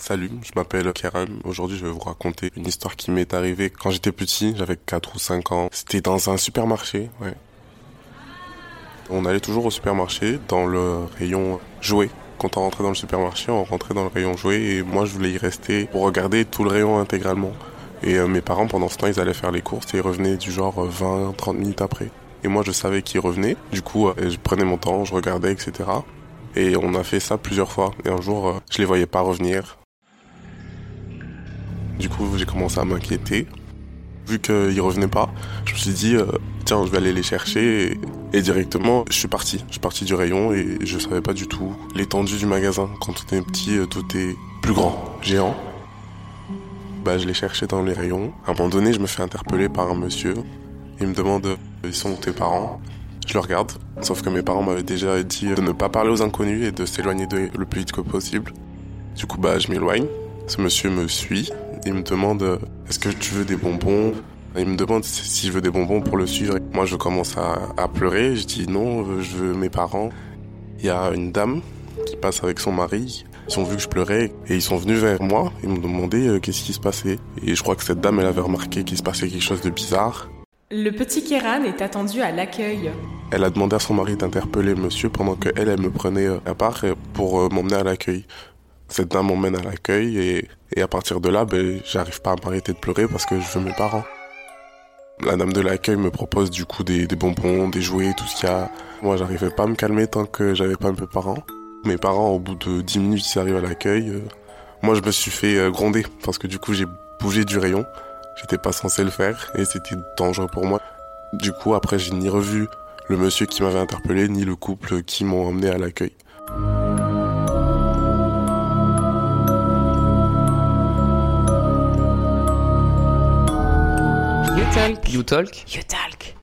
Salut, je m'appelle Karen. Aujourd'hui, je vais vous raconter une histoire qui m'est arrivée quand j'étais petit, j'avais 4 ou 5 ans. C'était dans un supermarché, ouais. On allait toujours au supermarché dans le rayon jouets. Quand on rentrait dans le supermarché, on rentrait dans le rayon jouets et moi je voulais y rester pour regarder tout le rayon intégralement. Et euh, mes parents pendant ce temps, ils allaient faire les courses et ils revenaient du genre 20 30 minutes après. Et moi je savais qu'ils revenaient. Du coup, euh, je prenais mon temps, je regardais, etc. Et on a fait ça plusieurs fois. Et un jour, euh, je les voyais pas revenir. Du coup, j'ai commencé à m'inquiéter. Vu qu'ils revenaient pas, je me suis dit, euh, tiens, je vais aller les chercher. Et, directement, je suis parti. Je suis parti du rayon et je savais pas du tout l'étendue du magasin. Quand tout est petit, euh, tout est plus grand, géant. Bah, je les cherchais dans les rayons. À un moment donné, je me fais interpeller par un monsieur. Il me demande, ils sont tes parents? Je le regarde, sauf que mes parents m'avaient déjà dit de ne pas parler aux inconnus et de s'éloigner le plus vite que possible. Du coup, bah, je m'éloigne. Ce monsieur me suit. Il me demande est-ce que tu veux des bonbons? Il me demande si je veux des bonbons pour le suivre. Moi, je commence à, à pleurer. Je dis non, je veux mes parents. Il y a une dame qui passe avec son mari. Ils ont vu que je pleurais et ils sont venus vers moi. Ils m'ont demandé euh, qu'est-ce qui se passait? Et je crois que cette dame, elle avait remarqué qu'il se passait quelque chose de bizarre. Le petit Kéran est attendu à l'accueil. Elle a demandé à son mari d'interpeller monsieur pendant que elle, elle me prenait euh, à part euh, pour m'emmener à l'accueil. Cette dame m'emmène à l'accueil et, et à partir de là, ben, j'arrive pas à m'arrêter de pleurer parce que je veux mes parents. La dame de l'accueil me propose du coup des, des bonbons, des jouets, tout ce qu'il y a. Moi, j'arrivais pas à me calmer tant que j'avais pas mes parents. Mes parents, au bout de 10 minutes, ils arrivent à l'accueil. Moi, je me suis fait gronder parce que du coup, j'ai bougé du rayon. J'étais pas censé le faire et c'était dangereux pour moi. Du coup, après, j'ai ni revu le monsieur qui m'avait interpellé, ni le couple qui m'ont emmené à l'accueil. You talk. You talk. You talk.